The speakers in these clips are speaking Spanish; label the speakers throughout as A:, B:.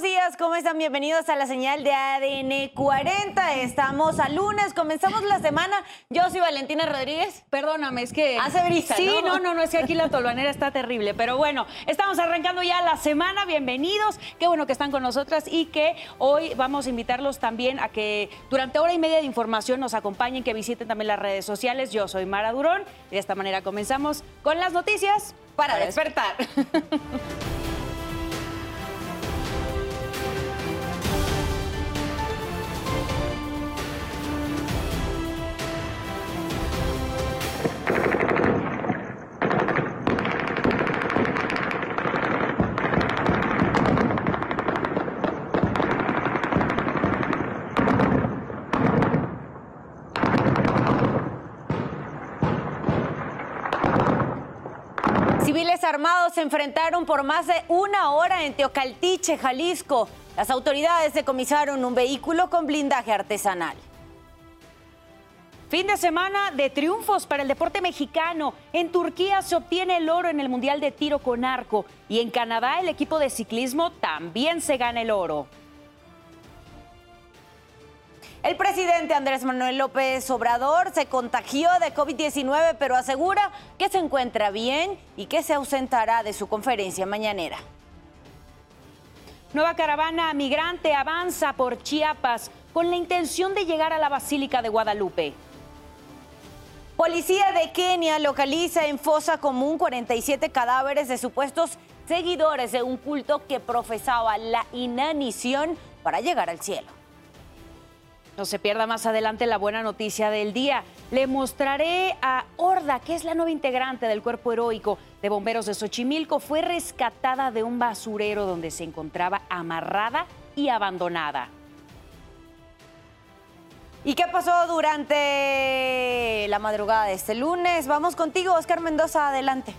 A: buenos días, ¿cómo están? Bienvenidos a la señal de ADN 40. Estamos a lunes, comenzamos la semana. Yo soy Valentina Rodríguez.
B: Perdóname, es que.
A: Hace brisa.
B: Sí, no, no, no, es que aquí la tolvanera está terrible. Pero bueno, estamos arrancando ya la semana. Bienvenidos. Qué bueno que están con nosotras y que hoy vamos a invitarlos también a que durante hora y media de información nos acompañen, que visiten también las redes sociales. Yo soy Mara Durón y de esta manera comenzamos con las noticias
A: para despertar. se enfrentaron por más de una hora en Teocaltiche, Jalisco. Las autoridades decomisaron un vehículo con blindaje artesanal.
B: Fin de semana de triunfos para el deporte mexicano. En Turquía se obtiene el oro en el Mundial de Tiro con Arco y en Canadá el equipo de ciclismo también se gana el oro.
A: El presidente Andrés Manuel López Obrador se contagió de COVID-19, pero asegura que se encuentra bien y que se ausentará de su conferencia mañanera.
B: Nueva caravana migrante avanza por Chiapas con la intención de llegar a la Basílica de Guadalupe.
A: Policía de Kenia localiza en fosa común 47 cadáveres de supuestos seguidores de un culto que profesaba la inanición para llegar al cielo.
B: No se pierda más adelante la buena noticia del día. Le mostraré a Horda, que es la nueva integrante del cuerpo heroico de bomberos de Xochimilco. Fue rescatada de un basurero donde se encontraba amarrada y abandonada.
A: ¿Y qué pasó durante la madrugada de este lunes? Vamos contigo, Oscar Mendoza, adelante.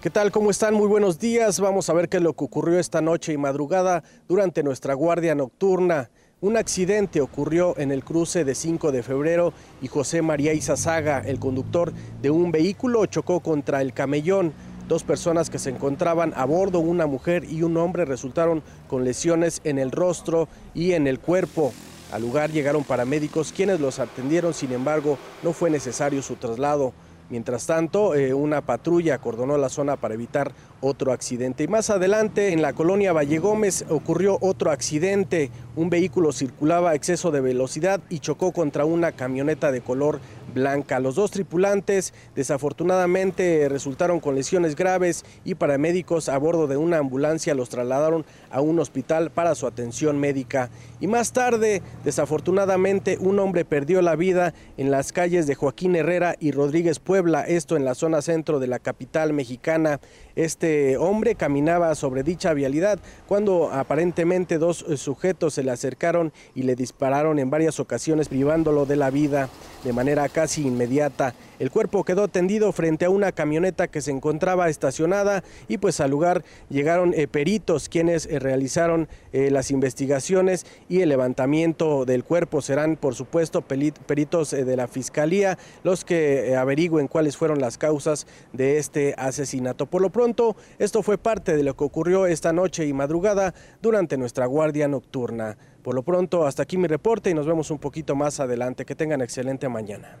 C: ¿Qué tal? ¿Cómo están? Muy buenos días. Vamos a ver qué es lo que ocurrió esta noche y madrugada durante nuestra guardia nocturna. Un accidente ocurrió en el cruce de 5 de febrero y José María Izazaga, el conductor de un vehículo, chocó contra el camellón. Dos personas que se encontraban a bordo, una mujer y un hombre, resultaron con lesiones en el rostro y en el cuerpo. Al lugar llegaron paramédicos quienes los atendieron, sin embargo, no fue necesario su traslado. Mientras tanto, eh, una patrulla acordonó la zona para evitar otro accidente. Y más adelante, en la colonia Valle Gómez, ocurrió otro accidente. Un vehículo circulaba a exceso de velocidad y chocó contra una camioneta de color blanca. Los dos tripulantes desafortunadamente resultaron con lesiones graves y paramédicos a bordo de una ambulancia los trasladaron a un hospital para su atención médica. Y más tarde, desafortunadamente, un hombre perdió la vida en las calles de Joaquín Herrera y Rodríguez Puebla, esto en la zona centro de la capital mexicana. Este hombre caminaba sobre dicha vialidad cuando aparentemente dos sujetos se le acercaron y le dispararon en varias ocasiones privándolo de la vida de manera casi inmediata. El cuerpo quedó tendido frente a una camioneta que se encontraba estacionada y pues al lugar llegaron eh, peritos quienes eh, realizaron eh, las investigaciones y el levantamiento del cuerpo. Serán por supuesto peritos de la Fiscalía los que averigüen cuáles fueron las causas de este asesinato. Por lo pronto, esto fue parte de lo que ocurrió esta noche y madrugada durante nuestra guardia nocturna. Por lo pronto, hasta aquí mi reporte y nos vemos un poquito más adelante. Que tengan excelente mañana.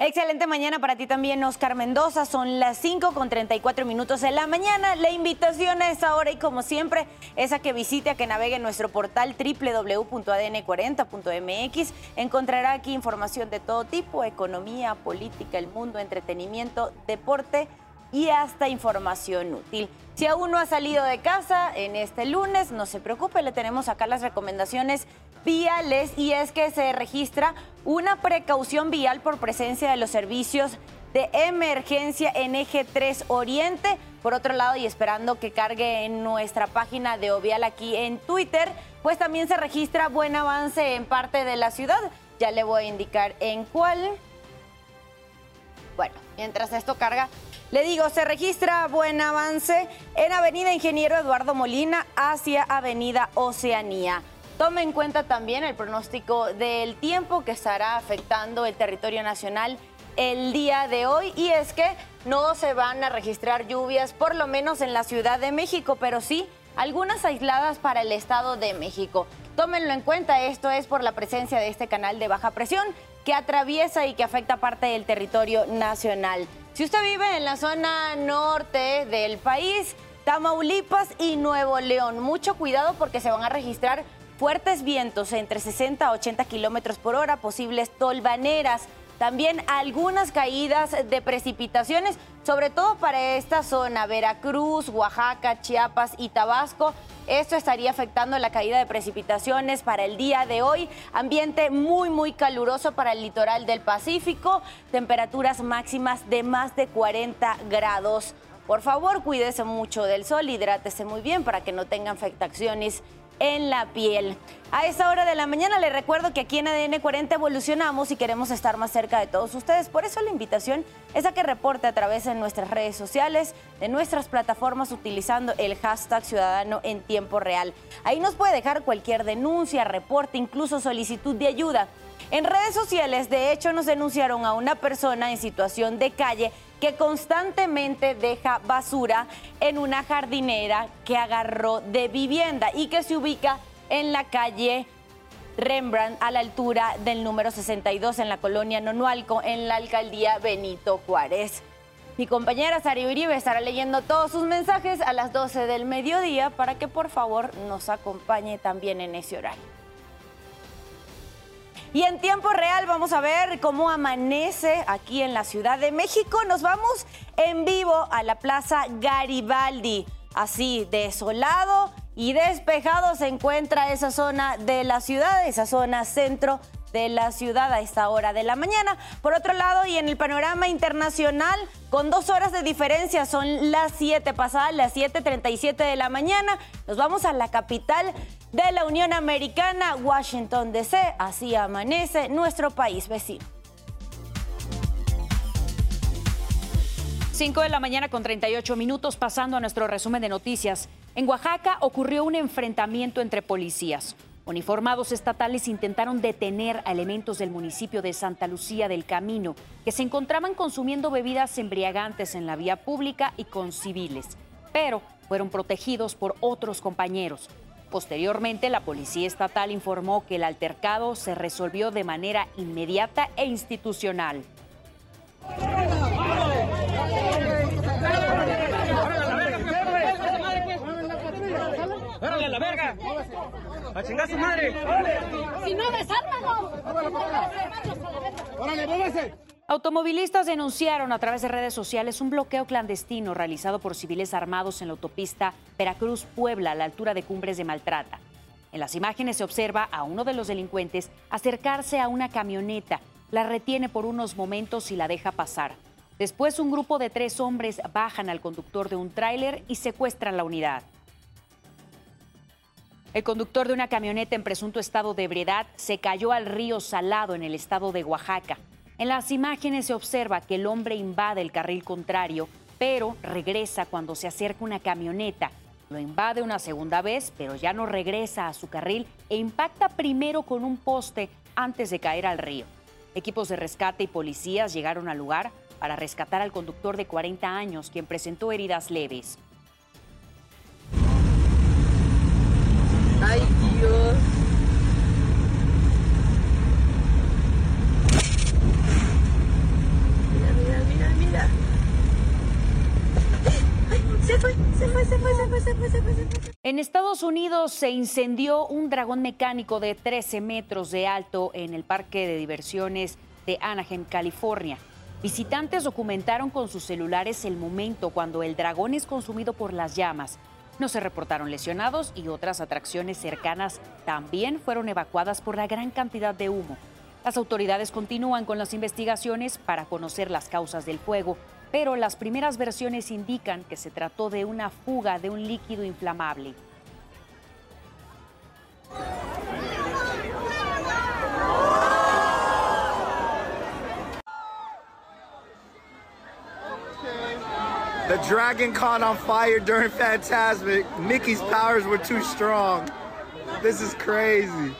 A: Excelente mañana para ti también, Oscar Mendoza. Son las 5 con 34 minutos de la mañana. La invitación a esta hora y como siempre es a que visite, a que navegue en nuestro portal www.adn40.mx. Encontrará aquí información de todo tipo, economía, política, el mundo, entretenimiento, deporte y hasta información útil. Si aún no ha salido de casa en este lunes, no se preocupe, le tenemos acá las recomendaciones viales y es que se registra una precaución vial por presencia de los servicios de emergencia en Eje 3 Oriente. Por otro lado, y esperando que cargue en nuestra página de Ovial aquí en Twitter, pues también se registra buen avance en parte de la ciudad. Ya le voy a indicar en cuál. Bueno, mientras esto carga, le digo, se registra buen avance en Avenida Ingeniero Eduardo Molina hacia Avenida Oceanía. Tome en cuenta también el pronóstico del tiempo que estará afectando el territorio nacional el día de hoy y es que no se van a registrar lluvias, por lo menos en la Ciudad de México, pero sí algunas aisladas para el Estado de México. Tómenlo en cuenta, esto es por la presencia de este canal de baja presión que atraviesa y que afecta parte del territorio nacional. Si usted vive en la zona norte del país, Tamaulipas y Nuevo León, mucho cuidado porque se van a registrar fuertes vientos entre 60 a 80 kilómetros por hora, posibles tolvaneras también algunas caídas de precipitaciones, sobre todo para esta zona, Veracruz, Oaxaca, Chiapas y Tabasco. Esto estaría afectando la caída de precipitaciones para el día de hoy. Ambiente muy, muy caluroso para el litoral del Pacífico. Temperaturas máximas de más de 40 grados. Por favor, cuídese mucho del sol, hidrátese muy bien para que no tenga afectaciones en la piel. A esta hora de la mañana les recuerdo que aquí en ADN 40 evolucionamos y queremos estar más cerca de todos ustedes. Por eso la invitación es a que reporte a través de nuestras redes sociales, de nuestras plataformas utilizando el hashtag Ciudadano en tiempo real. Ahí nos puede dejar cualquier denuncia, reporte, incluso solicitud de ayuda. En redes sociales, de hecho, nos denunciaron a una persona en situación de calle que constantemente deja basura en una jardinera que agarró de vivienda y que se ubica en la calle Rembrandt a la altura del número 62 en la colonia Nonualco en la alcaldía Benito Juárez. Mi compañera Sari Uribe estará leyendo todos sus mensajes a las 12 del mediodía para que por favor nos acompañe también en ese horario. Y en tiempo real vamos a ver cómo amanece aquí en la Ciudad de México. Nos vamos en vivo a la Plaza Garibaldi. Así, desolado y despejado se encuentra esa zona de la ciudad, esa zona centro de la ciudad a esta hora de la mañana. Por otro lado, y en el panorama internacional, con dos horas de diferencia, son las 7 pasadas, las 7.37 de la mañana, nos vamos a la capital de la Unión Americana, Washington DC. Así amanece nuestro país vecino.
B: 5 de la mañana con 38 minutos pasando a nuestro resumen de noticias. En Oaxaca ocurrió un enfrentamiento entre policías. Uniformados estatales intentaron detener a elementos del municipio de Santa Lucía del Camino que se encontraban consumiendo bebidas embriagantes en la vía pública y con civiles, pero fueron protegidos por otros compañeros. Posteriormente, la Policía Estatal informó que el altercado se resolvió de manera inmediata e institucional.
D: ¡Órale la verga! ¡A chingar su madre! Si no,
B: ¡Órale, muévese! Automovilistas denunciaron a través de redes sociales un bloqueo clandestino realizado por civiles armados en la autopista Veracruz-Puebla a la altura de Cumbres de Maltrata. En las imágenes se observa a uno de los delincuentes acercarse a una camioneta, la retiene por unos momentos y la deja pasar. Después un grupo de tres hombres bajan al conductor de un tráiler y secuestran la unidad. El conductor de una camioneta en presunto estado de ebriedad se cayó al río Salado en el estado de Oaxaca. En las imágenes se observa que el hombre invade el carril contrario, pero regresa cuando se acerca una camioneta. Lo invade una segunda vez, pero ya no regresa a su carril e impacta primero con un poste antes de caer al río. Equipos de rescate y policías llegaron al lugar para rescatar al conductor de 40 años, quien presentó heridas leves.
E: Ay, Dios. Se fue, se fue, se fue, se fue, se fue, se fue.
B: En Estados Unidos se incendió un dragón mecánico de 13 metros de alto en el parque de diversiones de Anaheim, California. Visitantes documentaron con sus celulares el momento cuando el dragón es consumido por las llamas no se reportaron lesionados y otras atracciones cercanas también fueron evacuadas por la gran cantidad de humo. Las autoridades continúan con las investigaciones para conocer las causas del fuego, pero las primeras versiones indican que se trató de una fuga de un líquido inflamable.
F: The dragon caught on fire during Fantasmic. Mickey's powers were too strong. This is crazy.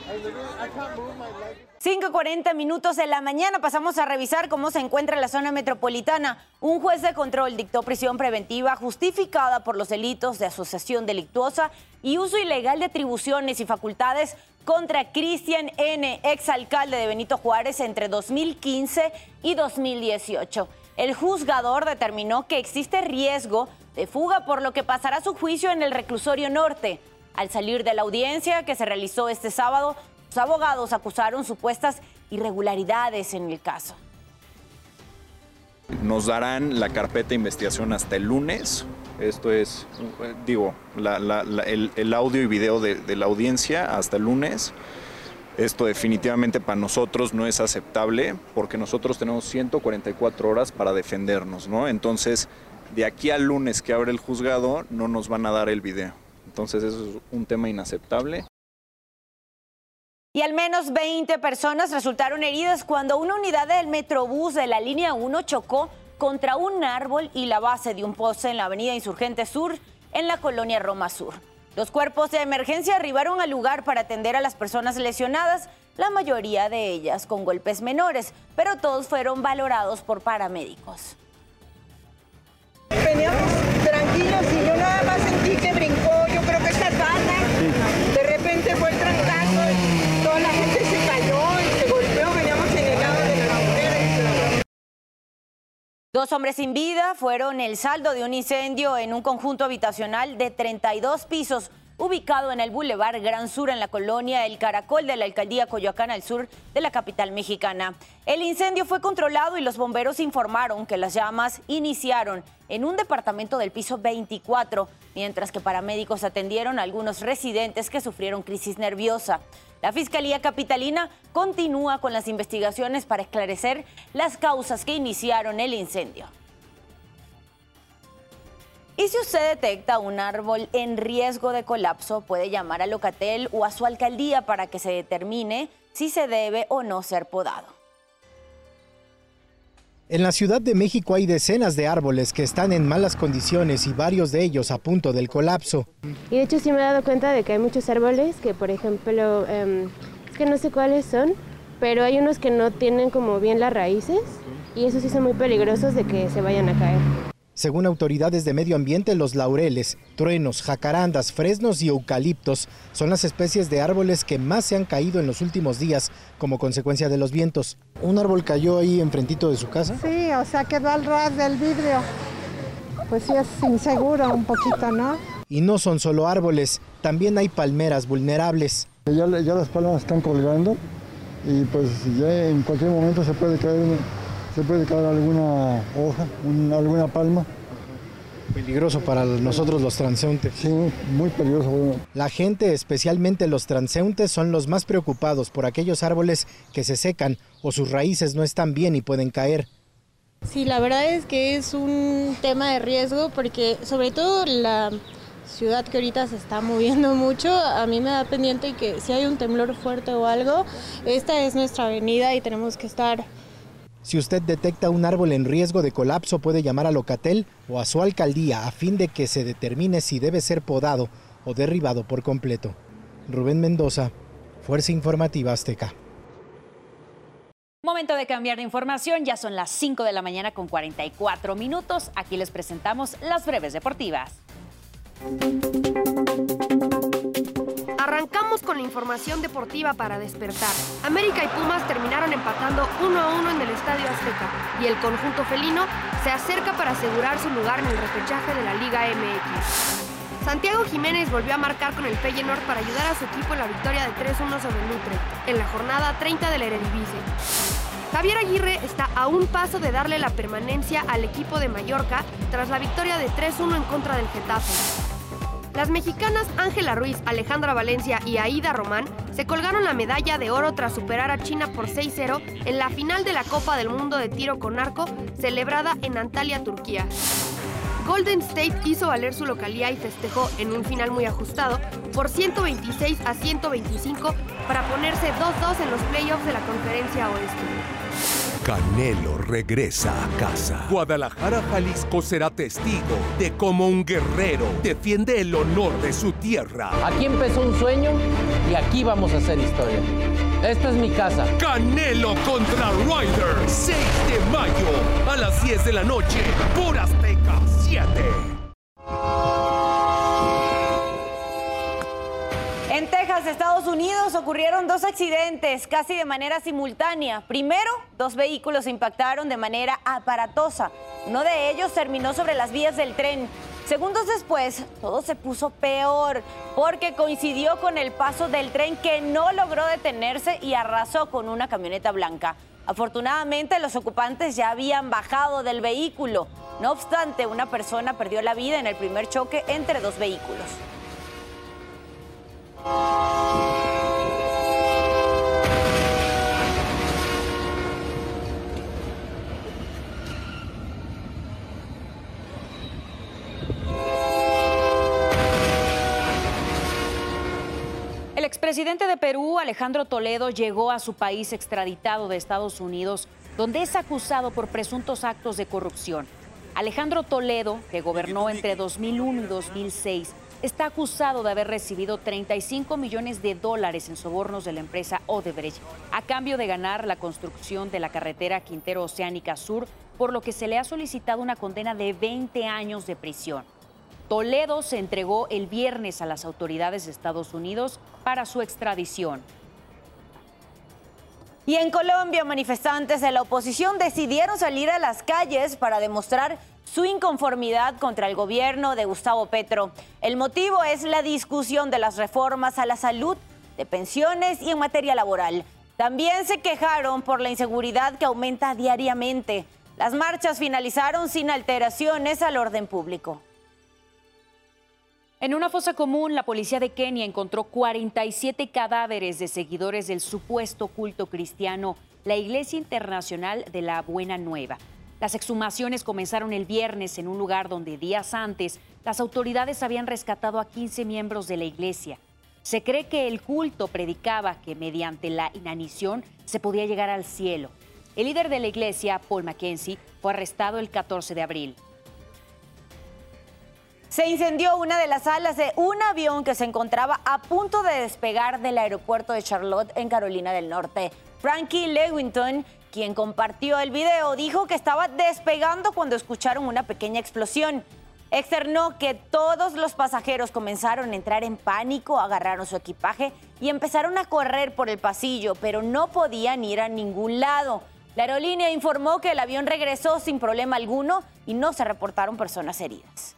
A: 5.40 minutos de la mañana pasamos a revisar cómo se encuentra la zona metropolitana. Un juez de control dictó prisión preventiva justificada por los delitos de asociación delictuosa y uso ilegal de atribuciones y facultades contra Cristian N., exalcalde de Benito Juárez entre 2015 y 2018. El juzgador determinó que existe riesgo de fuga por lo que pasará su juicio en el reclusorio norte. Al salir de la audiencia que se realizó este sábado, los abogados acusaron supuestas irregularidades en el caso.
G: Nos darán la carpeta de investigación hasta el lunes. Esto es, digo, el, audio y video de, la audiencia hasta el lunes. Esto definitivamente para nosotros no es aceptable porque nosotros tenemos 144 horas para defendernos, ¿no? Entonces, de aquí al lunes que abre el juzgado, no nos van a dar el video. Entonces, eso es un tema inaceptable
A: y al menos 20 personas resultaron heridas cuando una unidad del Metrobús de la línea 1 chocó contra un árbol y la base de un poste en la avenida Insurgente Sur en la colonia Roma Sur. Los cuerpos de emergencia arribaron al lugar para atender a las personas lesionadas, la mayoría de ellas con golpes menores, pero todos fueron valorados por paramédicos.
H: Tranquilos y yo nada más sentí que brincó, yo creo que esta De repente fue el la gente se cayó y se golpeó, veníamos en el lado de la
A: Dos hombres sin vida fueron el saldo de un incendio en un conjunto habitacional de 32 pisos ubicado en el Boulevard Gran Sur en la colonia El Caracol de la alcaldía Coyoacán al sur de la capital mexicana. El incendio fue controlado y los bomberos informaron que las llamas iniciaron en un departamento del piso 24, mientras que paramédicos atendieron a algunos residentes que sufrieron crisis nerviosa. La Fiscalía Capitalina continúa con las investigaciones para esclarecer las causas que iniciaron el incendio. Y si usted detecta un árbol en riesgo de colapso, puede llamar a Locatel o a su alcaldía para que se determine si se debe o no ser podado.
I: En la Ciudad de México hay decenas de árboles que están en malas condiciones y varios de ellos a punto del colapso.
J: Y de hecho sí me he dado cuenta de que hay muchos árboles que, por ejemplo, em, es que no sé cuáles son, pero hay unos que no tienen como bien las raíces y esos sí son muy peligrosos de que se vayan a caer.
I: Según autoridades de medio ambiente, los laureles, truenos, jacarandas, fresnos y eucaliptos son las especies de árboles que más se han caído en los últimos días como consecuencia de los vientos. ¿Un árbol cayó ahí enfrentito de su casa?
K: Sí, o sea, quedó al ras del vidrio. Pues sí, es inseguro un poquito, ¿no?
I: Y no son solo árboles, también hay palmeras vulnerables.
L: Ya, las palmas están colgando y pues ya en cualquier momento se puede caer se puede caer alguna hoja, alguna palma.
I: Peligroso para nosotros los transeúntes.
L: Sí, muy peligroso.
I: La gente, especialmente los transeúntes, son los más preocupados por aquellos árboles que se secan o sus raíces no están bien y pueden caer.
J: Sí, la verdad es que es un tema de riesgo porque sobre todo la ciudad que ahorita se está moviendo mucho, a mí me da pendiente que si hay un temblor fuerte o algo, esta es nuestra avenida y tenemos que estar
I: si usted detecta un árbol en riesgo de colapso, puede llamar a Locatel o a su alcaldía a fin de que se determine si debe ser podado o derribado por completo. Rubén Mendoza, Fuerza Informativa Azteca.
B: Momento de cambiar de información, ya son las 5 de la mañana con 44 minutos. Aquí les presentamos las breves deportivas.
M: Arrancamos con la información deportiva para despertar. América y Pumas terminaron empatando 1 a 1 en el Estadio Azteca y el conjunto felino se acerca para asegurar su lugar en el repechaje de la Liga MX. Santiago Jiménez volvió a marcar con el Feyenoord para ayudar a su equipo en la victoria de 3-1 sobre el Lutre en la jornada 30 del Eredivisie. Javier Aguirre está a un paso de darle la permanencia al equipo de Mallorca tras la victoria de 3-1 en contra del Getafe. Las mexicanas Ángela Ruiz, Alejandra Valencia y Aida Román se colgaron la medalla de oro tras superar a China por 6-0 en la final de la Copa del Mundo de Tiro con Arco celebrada en Antalya, Turquía. Golden State hizo valer su localía y festejó en un final muy ajustado por 126 a 125 para ponerse 2-2 en los playoffs de la Conferencia Oeste.
N: Canelo regresa a casa. Guadalajara, Jalisco será testigo de cómo un guerrero defiende el honor de su tierra.
O: Aquí empezó un sueño y aquí vamos a hacer historia. Esta es mi casa.
N: Canelo contra Ryder, 6 de mayo a las 10 de la noche por Azteca 7.
A: Estados Unidos, ocurrieron dos accidentes casi de manera simultánea. Primero, dos vehículos impactaron de manera aparatosa. Uno de ellos terminó sobre las vías del tren. Segundos después, todo se puso peor porque coincidió con el paso del tren que no logró detenerse y arrasó con una camioneta blanca. Afortunadamente, los ocupantes ya habían bajado del vehículo. No obstante, una persona perdió la vida en el primer choque entre dos vehículos.
B: El expresidente de Perú, Alejandro Toledo, llegó a su país extraditado de Estados Unidos, donde es acusado por presuntos actos de corrupción. Alejandro Toledo, que gobernó entre 2001 y 2006, está acusado de haber recibido 35 millones de dólares en sobornos de la empresa Odebrecht a cambio de ganar la construcción de la carretera Quintero Oceánica Sur, por lo que se le ha solicitado una condena de 20 años de prisión. Toledo se entregó el viernes a las autoridades de Estados Unidos para su extradición.
A: Y en Colombia, manifestantes de la oposición decidieron salir a las calles para demostrar su inconformidad contra el gobierno de Gustavo Petro. El motivo es la discusión de las reformas a la salud, de pensiones y en materia laboral. También se quejaron por la inseguridad que aumenta diariamente. Las marchas finalizaron sin alteraciones al orden público.
B: En una fosa común, la policía de Kenia encontró 47 cadáveres de seguidores del supuesto culto cristiano, la Iglesia Internacional de la Buena Nueva. Las exhumaciones comenzaron el viernes en un lugar donde días antes las autoridades habían rescatado a 15 miembros de la iglesia. Se cree que el culto predicaba que mediante la inanición se podía llegar al cielo. El líder de la iglesia, Paul Mackenzie, fue arrestado el 14 de abril.
A: Se incendió una de las alas de un avión que se encontraba a punto de despegar del aeropuerto de Charlotte en Carolina del Norte. Frankie Lewington, quien compartió el video, dijo que estaba despegando cuando escucharon una pequeña explosión. Externó que todos los pasajeros comenzaron a entrar en pánico, agarraron su equipaje y empezaron a correr por el pasillo, pero no podían ir a ningún lado. La aerolínea informó que el avión regresó sin problema alguno y no se reportaron personas heridas.